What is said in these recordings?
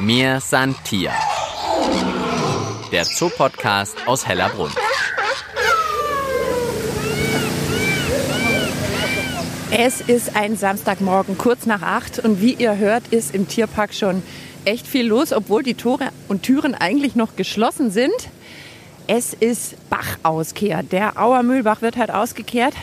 Mir san Tier. Der Zoopodcast aus Hellerbrunn. Es ist ein Samstagmorgen, kurz nach acht. Und wie ihr hört, ist im Tierpark schon echt viel los, obwohl die Tore und Türen eigentlich noch geschlossen sind. Es ist Bachauskehr. Der Auer Mühlbach wird halt ausgekehrt.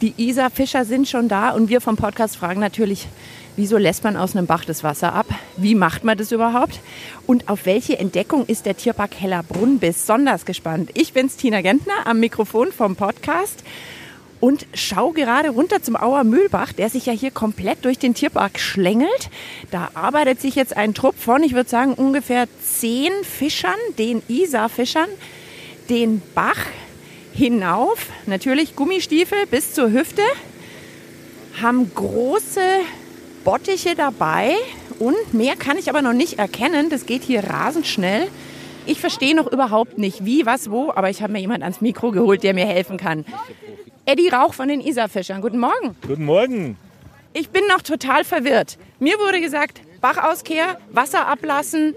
Die Isar-Fischer sind schon da und wir vom Podcast fragen natürlich, wieso lässt man aus einem Bach das Wasser ab? Wie macht man das überhaupt? Und auf welche Entdeckung ist der Tierpark Hellerbrunn besonders gespannt? Ich bin's, Tina Gentner, am Mikrofon vom Podcast und schau gerade runter zum Auer Mühlbach, der sich ja hier komplett durch den Tierpark schlängelt. Da arbeitet sich jetzt ein Trupp von, ich würde sagen, ungefähr zehn Fischern, den Isar-Fischern, den Bach hinauf. Natürlich Gummistiefel bis zur Hüfte. Haben große Bottiche dabei und mehr kann ich aber noch nicht erkennen. Das geht hier rasend schnell. Ich verstehe noch überhaupt nicht, wie, was, wo, aber ich habe mir jemand ans Mikro geholt, der mir helfen kann. Eddie Rauch von den Isarfischern. Guten Morgen. Guten Morgen. Ich bin noch total verwirrt. Mir wurde gesagt, Bachauskehr, Wasser ablassen,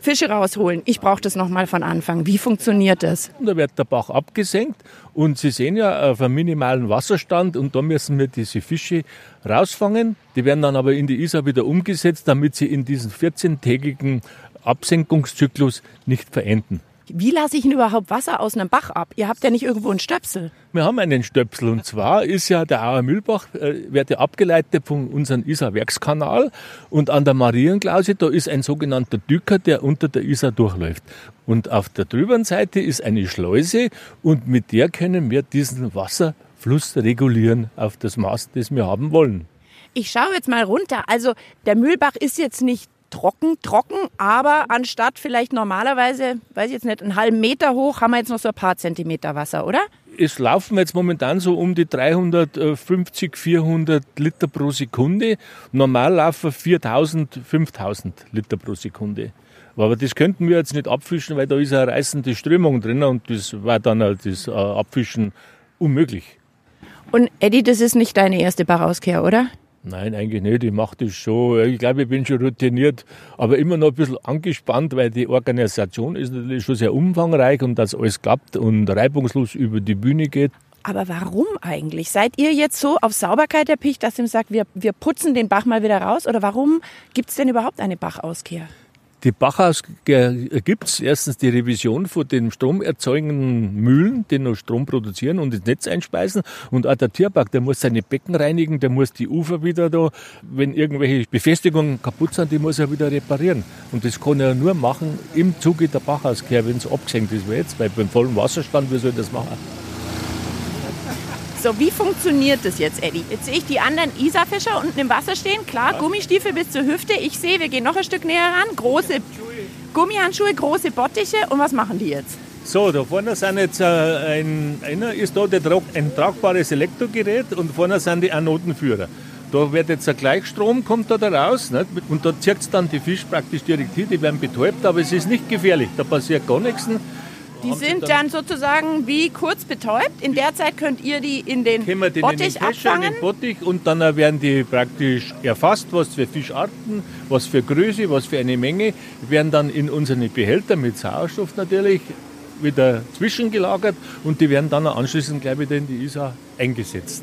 Fische rausholen. Ich brauche das nochmal von Anfang. Wie funktioniert das? Da wird der Bach abgesenkt und Sie sehen ja auf einem minimalen Wasserstand und da müssen wir diese Fische rausfangen. Die werden dann aber in die Isar wieder umgesetzt, damit sie in diesen 14-tägigen Absenkungszyklus nicht verenden. Wie lasse ich denn überhaupt Wasser aus einem Bach ab? Ihr habt ja nicht irgendwo einen Stöpsel. Wir haben einen Stöpsel und zwar ist ja der Auer Mühlbach, äh, wird ja abgeleitet von unserem Isar-Werkskanal und an der Marienklause, da ist ein sogenannter Dücker, der unter der Isar durchläuft. Und auf der drüberen Seite ist eine Schleuse und mit der können wir diesen Wasserfluss regulieren auf das Maß, das wir haben wollen. Ich schaue jetzt mal runter. Also der Mühlbach ist jetzt nicht trocken, trocken, aber anstatt vielleicht normalerweise, weiß ich jetzt nicht, einen halben Meter hoch, haben wir jetzt noch so ein paar Zentimeter Wasser, oder? Es laufen jetzt momentan so um die 350, 400 Liter pro Sekunde. Normal laufen 4000, 5000 Liter pro Sekunde. Aber das könnten wir jetzt nicht abfischen, weil da ist eine reißende Strömung drin und das war dann halt das äh, Abfischen unmöglich. Und Eddie, das ist nicht deine erste Bachauskehr, oder? Nein, eigentlich nicht. Ich mache das schon. Ich glaube, ich bin schon routiniert, aber immer noch ein bisschen angespannt, weil die Organisation ist natürlich schon sehr umfangreich und dass alles klappt und reibungslos über die Bühne geht. Aber warum eigentlich? Seid ihr jetzt so auf Sauberkeit erpicht, dass ihr sagt, wir, wir putzen den Bach mal wieder raus? Oder warum gibt es denn überhaupt eine Bachauskehr? Die Bachhaus gibt es erstens die Revision von den stromerzeugenden Mühlen, die noch Strom produzieren und ins Netz einspeisen. Und auch der Tierpark, der muss seine Becken reinigen, der muss die Ufer wieder da, wenn irgendwelche Befestigungen kaputt sind, die muss er wieder reparieren. Und das kann er nur machen im Zuge der Bachauskehr, wenn es abgesenkt ist wie jetzt, weil beim vollen Wasserstand, wie soll das machen? So, wie funktioniert das jetzt, Eddie? Jetzt sehe ich die anderen Isarfischer unten im Wasser stehen. Klar, Gummistiefel bis zur Hüfte. Ich sehe, wir gehen noch ein Stück näher ran. Große Gummihandschuhe, große Bottiche. Und was machen die jetzt? So, da vorne sind jetzt äh, ein, einer ist da der, ein tragbares Elektrogerät und vorne sind die Anodenführer. Da wird jetzt ein Gleichstrom, kommt da, da raus nicht? und da zieht es dann die Fische praktisch direkt hin, die werden betäubt, aber es ist nicht gefährlich, da passiert gar nichts. Die sind dann sozusagen wie kurz betäubt. In der Zeit könnt ihr die in den wir den Bottich in den Kescher, in abfangen. den Bottich und dann werden die praktisch erfasst, was für Fischarten, was für Größe, was für eine Menge, werden dann in unsere Behälter mit Sauerstoff natürlich wieder zwischengelagert und die werden dann anschließend gleich wieder in die Isar eingesetzt.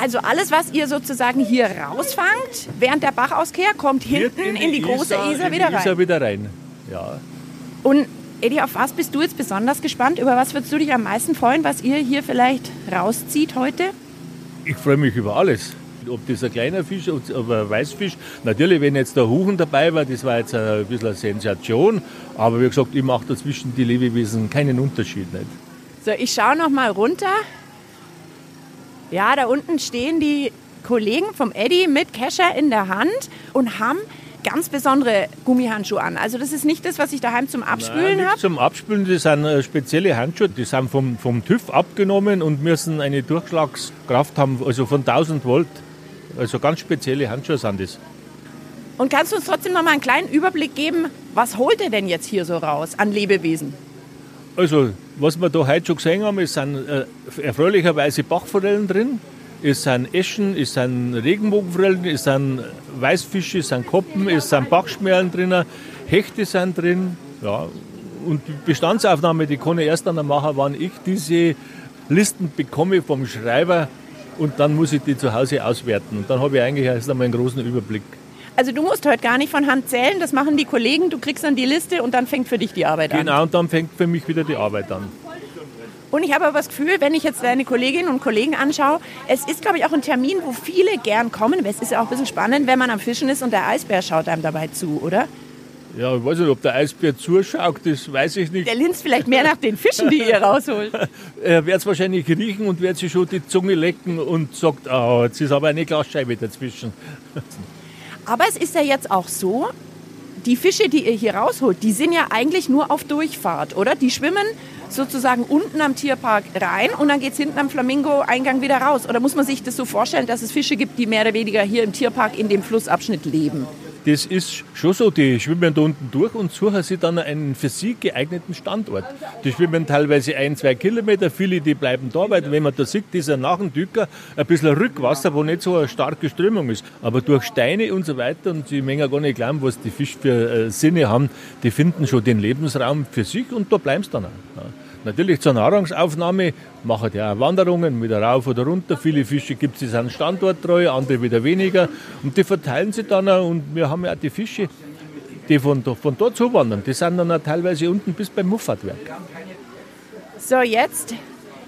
Also alles, was ihr sozusagen hier rausfangt, während der Bachauskehr, kommt Wird hinten in die, große Isar, in die wieder rein. Isar wieder rein. Ja. Und Eddie, auf was bist du jetzt besonders gespannt? Über was würdest du dich am meisten freuen, was ihr hier vielleicht rauszieht heute? Ich freue mich über alles. Ob das ein kleiner Fisch oder ein Weißfisch. Natürlich, wenn jetzt der Huchen dabei war, das war jetzt ein bisschen eine Sensation. Aber wie gesagt, ich mache dazwischen die Lebewesen keinen Unterschied. Nicht. So, ich schaue noch mal runter. Ja, da unten stehen die Kollegen vom Eddie mit Kescher in der Hand und haben ganz besondere Gummihandschuhe an. Also das ist nicht das, was ich daheim zum Abspülen habe. Zum Abspülen, das sind äh, spezielle Handschuhe, die sind vom, vom TÜV abgenommen und müssen eine Durchschlagskraft haben, also von 1000 Volt. Also ganz spezielle Handschuhe sind das. Und kannst du uns trotzdem noch mal einen kleinen Überblick geben, was holt ihr denn jetzt hier so raus an Lebewesen? Also, was wir da heute schon gesehen haben, es sind äh, erfreulicherweise Bachforellen drin. Es sind Eschen, es sind Regenbogenforellen, es sind Weißfische, es sind Koppen, es sind Bachschmerlen drin, Hechte sind drin. Ja. Und die Bestandsaufnahme, die kann ich erst dann machen, wann ich diese Listen bekomme vom Schreiber und dann muss ich die zu Hause auswerten. Und dann habe ich eigentlich erst einmal einen großen Überblick. Also du musst heute gar nicht von Hand zählen, das machen die Kollegen, du kriegst dann die Liste und dann fängt für dich die Arbeit an. Genau, und dann fängt für mich wieder die Arbeit an. Und ich habe aber das Gefühl, wenn ich jetzt deine Kolleginnen und Kollegen anschaue, es ist, glaube ich, auch ein Termin, wo viele gern kommen. Es ist ja auch ein bisschen spannend, wenn man am Fischen ist und der Eisbär schaut einem dabei zu, oder? Ja, ich weiß nicht, ob der Eisbär zuschaut, das weiß ich nicht. Der linst vielleicht mehr nach den Fischen, die ihr rausholt. er wird es wahrscheinlich riechen und wird sich schon die Zunge lecken und sagt, oh, jetzt ist aber eine Glasscheibe dazwischen. aber es ist ja jetzt auch so, die Fische, die ihr hier rausholt, die sind ja eigentlich nur auf Durchfahrt, oder? Die schwimmen sozusagen unten am Tierpark rein und dann geht es hinten am Flamingo-Eingang wieder raus. Oder muss man sich das so vorstellen, dass es Fische gibt, die mehr oder weniger hier im Tierpark in dem Flussabschnitt leben? Das ist schon so, die schwimmen da unten durch und suchen sich dann einen für sie geeigneten Standort. Die schwimmen teilweise ein, zwei Kilometer, viele die bleiben da, weil wenn man da sieht, dieser nach dem Dücker ein bisschen Rückwasser, wo nicht so eine starke Strömung ist. Aber durch Steine und so weiter, und sie mengen gar nicht glauben, was die Fische für äh, Sinne haben, die finden schon den Lebensraum für sich und da bleiben sie dann auch. Ja. Natürlich zur Nahrungsaufnahme machen die auch Wanderungen wieder rauf oder runter. Viele Fische gibt es, die sind standorttreu, andere wieder weniger. Und die verteilen sich dann auch. Und wir haben ja auch die Fische, die von, von dort zuwandern. Die sind dann auch teilweise unten bis beim Muffatwerk. So, jetzt,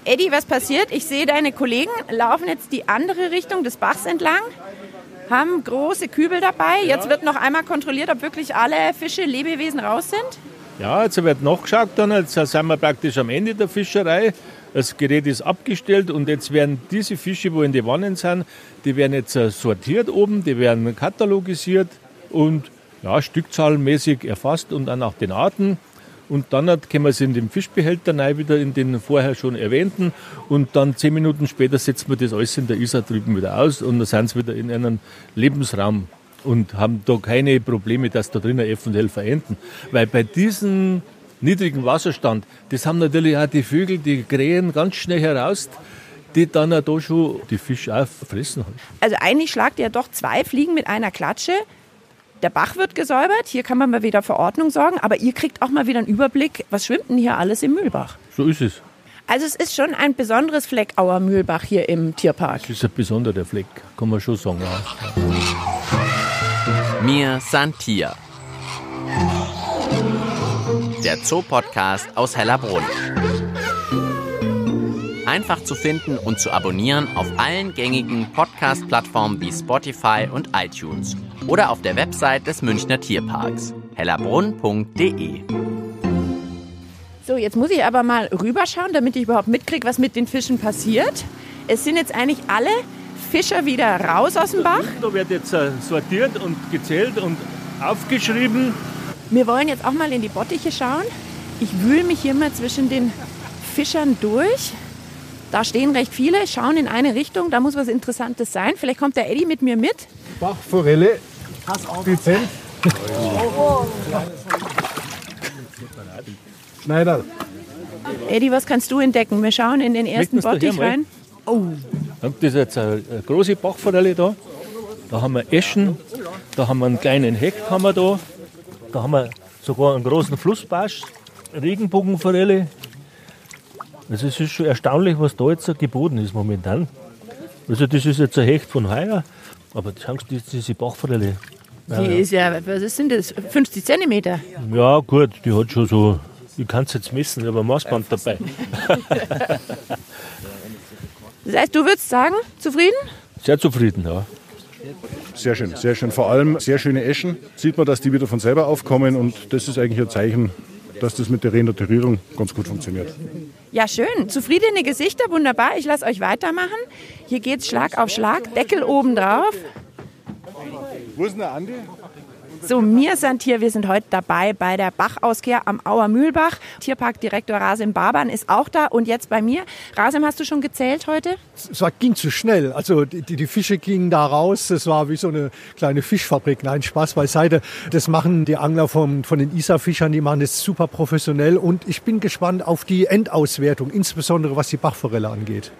Eddie, was passiert? Ich sehe, deine Kollegen laufen jetzt die andere Richtung des Bachs entlang haben große Kübel dabei. Jetzt wird noch einmal kontrolliert, ob wirklich alle Fische, Lebewesen raus sind. Ja, jetzt wird nachgeschaut dann, jetzt sind wir praktisch am Ende der Fischerei. Das Gerät ist abgestellt und jetzt werden diese Fische, wo in die Wannen sind, die werden jetzt äh, sortiert oben, die werden katalogisiert und ja, stückzahlmäßig erfasst und dann auch den Arten. Und dann können wir sie in den Fischbehälter rein, wieder in den vorher schon erwähnten. Und dann zehn Minuten später setzen wir das alles in der Isar drüben wieder aus und dann sind sie wieder in einem Lebensraum und haben da keine Probleme, dass da drinnen eventuell verenden. Weil bei diesem niedrigen Wasserstand, das haben natürlich auch die Vögel, die krähen ganz schnell heraus, die dann da schon die Fische auch fressen. Also eigentlich schlagt ihr doch zwei Fliegen mit einer Klatsche. Der Bach wird gesäubert, hier kann man mal wieder für Ordnung sorgen, aber ihr kriegt auch mal wieder einen Überblick, was schwimmt denn hier alles im Mühlbach? So ist es. Also es ist schon ein besonderes Fleck Auer Mühlbach hier im Tierpark. Es ist ein besonderer Fleck, kann man schon sagen. Ja. Mir Santia. Der Zoopodcast aus Hellerbrunn. Einfach zu finden und zu abonnieren auf allen gängigen Podcast-Plattformen wie Spotify und iTunes oder auf der Website des Münchner Tierparks hellerbrunn.de. So, jetzt muss ich aber mal rüberschauen, damit ich überhaupt mitkriege, was mit den Fischen passiert. Es sind jetzt eigentlich alle Fischer wieder raus aus dem Bach. Da wird jetzt äh, sortiert und gezählt und aufgeschrieben. Wir wollen jetzt auch mal in die Bottiche schauen. Ich wühle mich hier mal zwischen den Fischern durch. Da stehen recht viele, schauen in eine Richtung. Da muss was Interessantes sein. Vielleicht kommt der Eddie mit mir mit. Bachforelle, dezent. Schneider. Eddie, was kannst du entdecken? Wir schauen in den ersten Bottich rein. Oh, das ist jetzt eine große Bachforelle da. Da haben wir Eschen, da haben wir einen kleinen Hecht haben wir da. Da haben wir sogar einen großen Flussbarsch, Regenbogenforelle. Also es ist schon erstaunlich, was da jetzt geboten ist momentan. Also das ist jetzt ein Hecht von heuer, aber schauen Sie, diese Bachforelle. Die ist ja, was sind das, 50 Zentimeter? Ja gut, die hat schon so, ich kann es jetzt messen, ich habe ein Maßband dabei. Das heißt, du würdest sagen, zufrieden? Sehr zufrieden, ja. Sehr schön, sehr schön. Vor allem sehr schöne Eschen. Sieht man, dass die wieder von selber aufkommen und das ist eigentlich ein Zeichen, dass das mit der Renaturierung ganz gut funktioniert. Ja, schön. Zufriedene Gesichter, wunderbar. Ich lasse euch weitermachen. Hier geht es Schlag auf Schlag, Deckel oben drauf. Wo ist denn der Andi? So, mir sind hier, wir sind heute dabei bei der Bachauskehr am Auer Mühlbach. Tierparkdirektor Rasim Baban ist auch da und jetzt bei mir. Rasim, hast du schon gezählt heute? Es ging zu schnell. Also die, die Fische gingen da raus. Es war wie so eine kleine Fischfabrik. Nein, Spaß beiseite. Das machen die Angler vom, von den Isar-Fischern, die machen das super professionell und ich bin gespannt auf die Endauswertung, insbesondere was die Bachforelle angeht.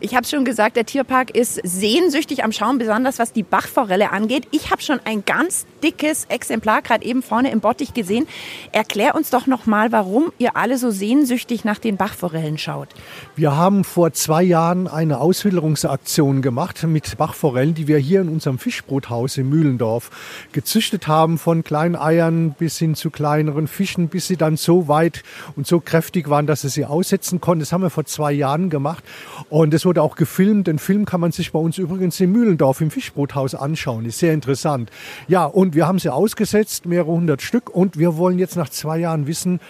Ich habe schon gesagt, der Tierpark ist sehnsüchtig am Schauen, besonders was die Bachforelle angeht. Ich habe schon ein ganz dickes Exemplar gerade eben vorne im Bottich gesehen. Erklär uns doch noch mal, warum ihr alle so sehnsüchtig nach den Bachforellen schaut. Wir haben vor zwei Jahren eine Auswilderungsaktion gemacht mit Bachforellen, die wir hier in unserem Fischbrothaus in Mühlendorf gezüchtet haben, von kleinen Eiern bis hin zu kleineren Fischen, bis sie dann so weit und so kräftig waren, dass sie sie aussetzen konnten. Das haben wir vor zwei Jahren gemacht und es wurde wurde auch gefilmt. Den Film kann man sich bei uns übrigens in Mühlendorf im Fischbrothaus anschauen. Ist sehr interessant. Ja, und wir haben sie ausgesetzt, mehrere hundert Stück. Und wir wollen jetzt nach zwei Jahren wissen,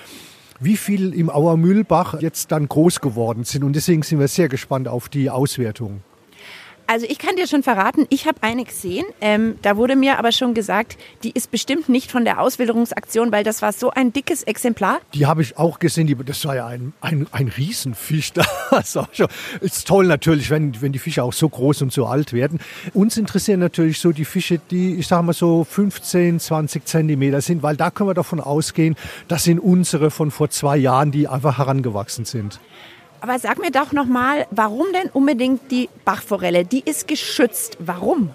wie viel im Auermühlbach jetzt dann groß geworden sind. Und deswegen sind wir sehr gespannt auf die Auswertung. Also ich kann dir schon verraten, ich habe eine gesehen. Ähm, da wurde mir aber schon gesagt, die ist bestimmt nicht von der Auswilderungsaktion, weil das war so ein dickes Exemplar. Die habe ich auch gesehen. Die, das war ja ein, ein, ein Riesenfisch. Das ist toll natürlich, wenn, wenn die Fische auch so groß und so alt werden. Uns interessieren natürlich so die Fische, die, ich sage mal so 15, 20 Zentimeter sind, weil da können wir davon ausgehen, das sind unsere von vor zwei Jahren, die einfach herangewachsen sind. Aber sag mir doch noch mal, warum denn unbedingt die Bachforelle? Die ist geschützt. Warum?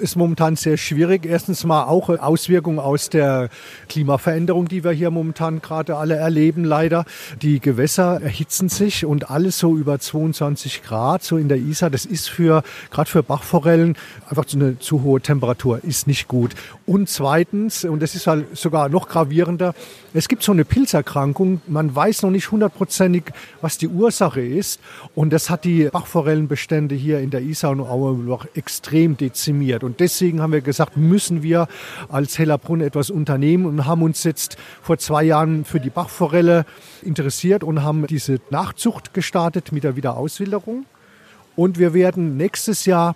Ist momentan sehr schwierig. Erstens mal auch Auswirkungen aus der Klimaveränderung, die wir hier momentan gerade alle erleben, leider. Die Gewässer erhitzen sich und alles so über 22 Grad, so in der Isar. Das ist für, gerade für Bachforellen, einfach eine zu hohe Temperatur, ist nicht gut. Und zweitens, und das ist halt sogar noch gravierender, es gibt so eine Pilzerkrankung. Man weiß noch nicht hundertprozentig, was die Ursache ist. Und das hat die Bachforellenbestände hier in der Isar und Aue noch extrem dezimiert funktioniert. Und deswegen haben wir gesagt, müssen wir als Hellerbrunn etwas unternehmen und haben uns jetzt vor zwei Jahren für die Bachforelle interessiert und haben diese Nachzucht gestartet mit der Wiederauswilderung. Und wir werden nächstes Jahr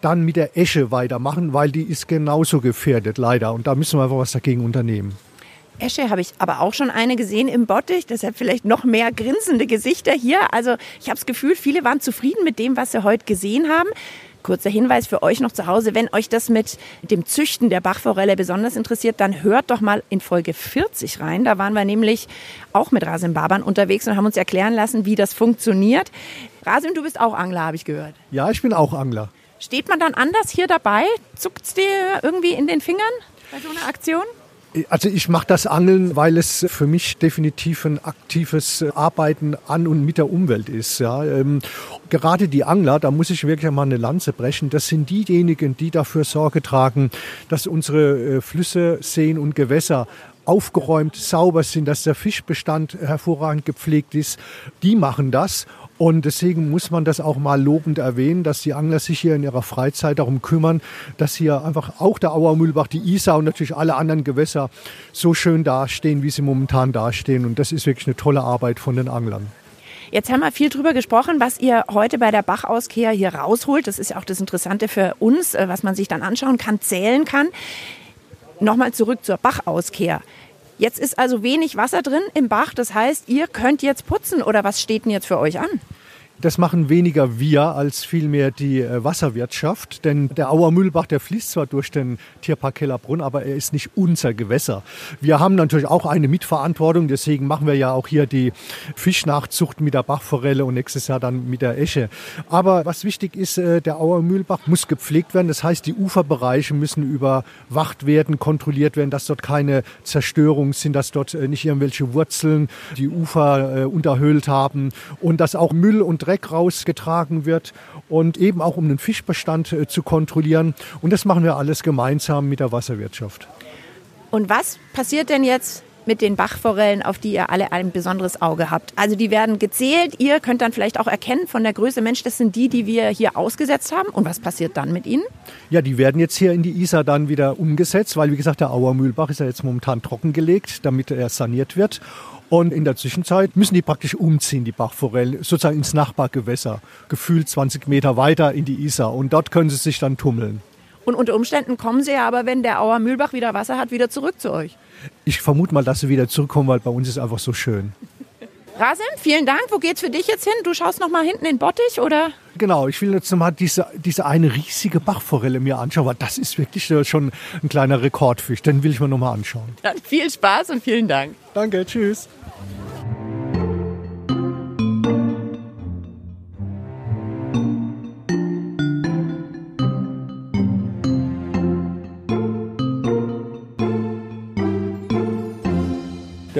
dann mit der Esche weitermachen, weil die ist genauso gefährdet, leider. Und da müssen wir einfach was dagegen unternehmen. Esche habe ich aber auch schon eine gesehen im Bottich, deshalb vielleicht noch mehr grinsende Gesichter hier. Also ich habe das Gefühl, viele waren zufrieden mit dem, was sie heute gesehen haben. Kurzer Hinweis für euch noch zu Hause, wenn euch das mit dem Züchten der Bachforelle besonders interessiert, dann hört doch mal in Folge 40 rein. Da waren wir nämlich auch mit Rasim Baban unterwegs und haben uns erklären lassen, wie das funktioniert. Rasim, du bist auch Angler, habe ich gehört. Ja, ich bin auch Angler. Steht man dann anders hier dabei? Zuckt es dir irgendwie in den Fingern bei so einer Aktion? Also ich mache das Angeln, weil es für mich definitiv ein aktives Arbeiten an und mit der Umwelt ist. Ja. Ähm, gerade die Angler, da muss ich wirklich mal eine Lanze brechen, das sind diejenigen, die dafür Sorge tragen, dass unsere äh, Flüsse, Seen und Gewässer aufgeräumt, sauber sind, dass der Fischbestand hervorragend gepflegt ist. Die machen das und deswegen muss man das auch mal lobend erwähnen, dass die Angler sich hier in ihrer Freizeit darum kümmern, dass hier einfach auch der Auermühlbach, die Isar und natürlich alle anderen Gewässer so schön dastehen, wie sie momentan dastehen. Und das ist wirklich eine tolle Arbeit von den Anglern. Jetzt haben wir viel drüber gesprochen, was ihr heute bei der Bachauskehr hier rausholt. Das ist ja auch das Interessante für uns, äh, was man sich dann anschauen kann, zählen kann. Nochmal zurück zur Bachauskehr. Jetzt ist also wenig Wasser drin im Bach. Das heißt, ihr könnt jetzt putzen oder was steht denn jetzt für euch an? Das machen weniger wir als vielmehr die äh, Wasserwirtschaft. Denn der Auer Mühlbach, der fließt zwar durch den Tierpark Hellerbrunn, aber er ist nicht unser Gewässer. Wir haben natürlich auch eine Mitverantwortung. Deswegen machen wir ja auch hier die Fischnachzucht mit der Bachforelle und nächstes Jahr dann mit der Esche. Aber was wichtig ist, äh, der Auer Mühlbach muss gepflegt werden. Das heißt, die Uferbereiche müssen überwacht werden, kontrolliert werden, dass dort keine Zerstörungen sind, dass dort äh, nicht irgendwelche Wurzeln die Ufer unterhöhlt haben und dass auch Müll und Dreck rausgetragen wird und eben auch um den Fischbestand äh, zu kontrollieren. Und das machen wir alles gemeinsam mit der Wasserwirtschaft. Und was passiert denn jetzt mit den Bachforellen, auf die ihr alle ein besonderes Auge habt. Also die werden gezählt. Ihr könnt dann vielleicht auch erkennen von der Größe, Mensch, das sind die, die wir hier ausgesetzt haben. Und was passiert dann mit ihnen? Ja, die werden jetzt hier in die Isar dann wieder umgesetzt, weil wie gesagt, der Auermühlbach ist ja jetzt momentan trockengelegt, damit er saniert wird. Und in der Zwischenzeit müssen die praktisch umziehen, die Bachforellen, sozusagen ins Nachbargewässer, gefühlt 20 Meter weiter in die Isar. Und dort können sie sich dann tummeln. Und unter Umständen kommen sie ja aber, wenn der Auer Mühlbach wieder Wasser hat, wieder zurück zu euch. Ich vermute mal, dass sie wieder zurückkommen, weil bei uns ist einfach so schön. Rasim, vielen Dank. Wo geht's für dich jetzt hin? Du schaust noch mal hinten in den Bottich, oder? Genau, ich will jetzt mal diese, diese eine riesige Bachforelle mir anschauen, weil das ist wirklich schon ein kleiner Rekordfisch. Den will ich mir noch mal anschauen. Dann viel Spaß und vielen Dank. Danke, tschüss.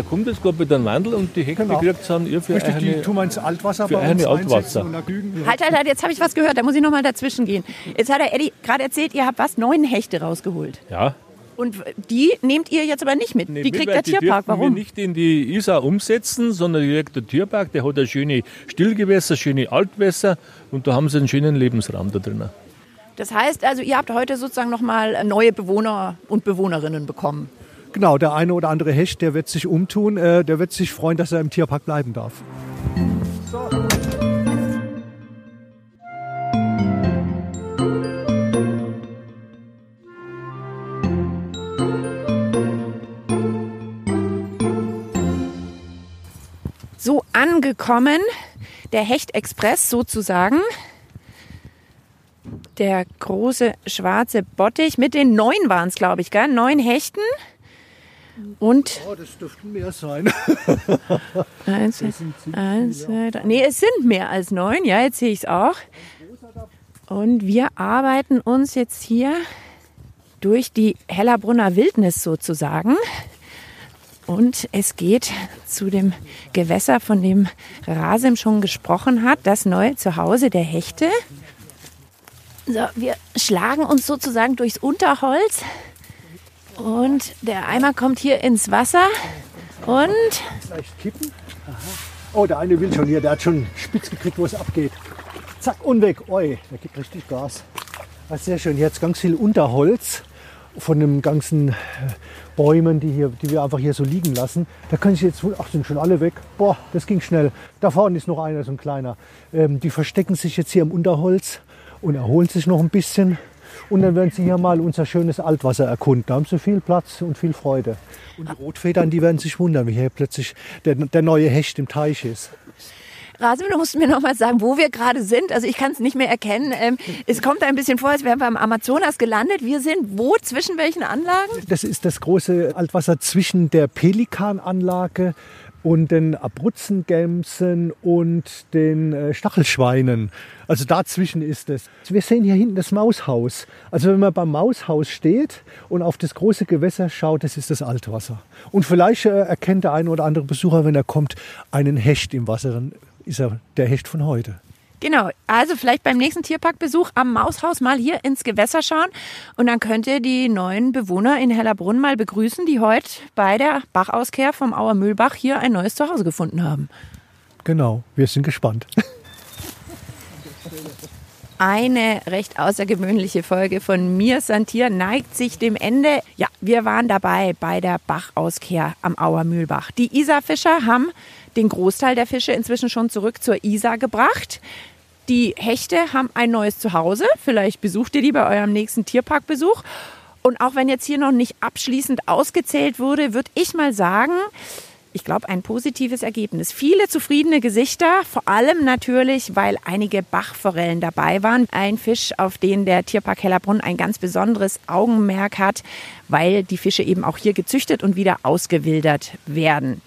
Der kommt jetzt gerade mit einem Mandel und die Hecken genau. gekriegt sind ihr für Richtig, eine, die tun wir ins Altwasser für eine Altwasser. Halt, halt, halt, jetzt habe ich was gehört, da muss ich nochmal dazwischen gehen. Jetzt hat der Eddie gerade erzählt, ihr habt was, neun Hechte rausgeholt. Ja, und die nehmt ihr jetzt aber nicht mit. Nee, die kriegt der die Tierpark. Warum? wir nicht in die Isar umsetzen, sondern die kriegt der Tierpark, der hat ein schöne Stillgewässer, schöne Altwässer und da haben sie einen schönen Lebensraum da drin. Das heißt also, ihr habt heute sozusagen nochmal neue Bewohner und Bewohnerinnen bekommen. Genau, der eine oder andere Hecht, der wird sich umtun, äh, der wird sich freuen, dass er im Tierpark bleiben darf. So angekommen, der Hecht-Express sozusagen. Der große schwarze Bottich mit den neun waren es, glaube ich, gell? Neun Hechten. Und Oh, das dürften mehr sein. eins, eins, zwei, drei. Nee, es sind mehr als neun. Ja, jetzt sehe ich es auch. Und wir arbeiten uns jetzt hier durch die Hellerbrunner Wildnis sozusagen. Und es geht zu dem Gewässer, von dem Rasim schon gesprochen hat, das neue Zuhause der Hechte. So, wir schlagen uns sozusagen durchs Unterholz. Und der Eimer kommt hier ins Wasser. Und Leicht kippen. Aha. Oh, der eine will schon hier, der hat schon spitz gekriegt, wo es abgeht. Zack, und weg. Oi, der gibt richtig Gas. Ist sehr schön. Jetzt ganz viel Unterholz von den ganzen äh, Bäumen, die, hier, die wir einfach hier so liegen lassen. Da können Sie jetzt ach, sind schon alle weg. Boah, das ging schnell. Da vorne ist noch einer, so ein kleiner. Ähm, die verstecken sich jetzt hier im Unterholz und erholen sich noch ein bisschen. Und dann werden sie hier mal unser schönes Altwasser erkunden. Da haben sie viel Platz und viel Freude. Und die Rotfedern, die werden sich wundern, wie hier plötzlich der, der neue Hecht im Teich ist. Rasim, du musst mir noch mal sagen, wo wir gerade sind. Also ich kann es nicht mehr erkennen. Ähm, es kommt ein bisschen vor, als wären wir am Amazonas gelandet. Wir sind wo? Zwischen welchen Anlagen? Das ist das große Altwasser zwischen der Pelikananlage und den Abrutzengämsen und den äh, Stachelschweinen. Also dazwischen ist es. Wir sehen hier hinten das Maushaus. Also wenn man beim Maushaus steht und auf das große Gewässer schaut, das ist das Altwasser. Und vielleicht äh, erkennt der eine oder andere Besucher, wenn er kommt, einen Hecht im Wasser. Ist er der Hecht von heute. Genau, also vielleicht beim nächsten Tierparkbesuch am Maushaus mal hier ins Gewässer schauen und dann könnt ihr die neuen Bewohner in Hellerbrunn mal begrüßen, die heute bei der Bachauskehr vom Auer Mühlbach hier ein neues Zuhause gefunden haben. Genau, wir sind gespannt. Eine recht außergewöhnliche Folge von Mir Santier neigt sich dem Ende. Ja, wir waren dabei bei der Bachauskehr am Auer Mühlbach. Die Isarfischer haben den Großteil der Fische inzwischen schon zurück zur Isar gebracht. Die Hechte haben ein neues Zuhause. Vielleicht besucht ihr die bei eurem nächsten Tierparkbesuch. Und auch wenn jetzt hier noch nicht abschließend ausgezählt wurde, würde ich mal sagen, ich glaube, ein positives Ergebnis. Viele zufriedene Gesichter, vor allem natürlich, weil einige Bachforellen dabei waren. Ein Fisch, auf den der Tierpark Hellerbrunn ein ganz besonderes Augenmerk hat, weil die Fische eben auch hier gezüchtet und wieder ausgewildert werden.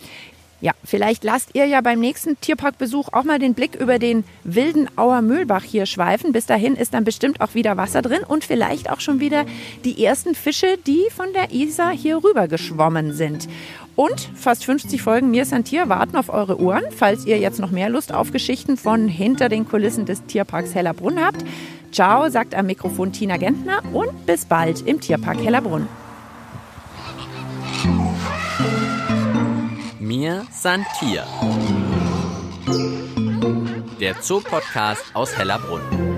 Ja, vielleicht lasst ihr ja beim nächsten Tierparkbesuch auch mal den Blick über den wilden Auer Mühlbach hier schweifen. Bis dahin ist dann bestimmt auch wieder Wasser drin und vielleicht auch schon wieder die ersten Fische, die von der Isar hier rüber geschwommen sind. Und fast 50 Folgen Mir ist ein Tier warten auf eure Ohren, falls ihr jetzt noch mehr Lust auf Geschichten von hinter den Kulissen des Tierparks Hellerbrunn habt. Ciao, sagt am Mikrofon Tina Gentner und bis bald im Tierpark Hellerbrunn. Mir Santier. Der Zoopodcast aus Hellerbrunn.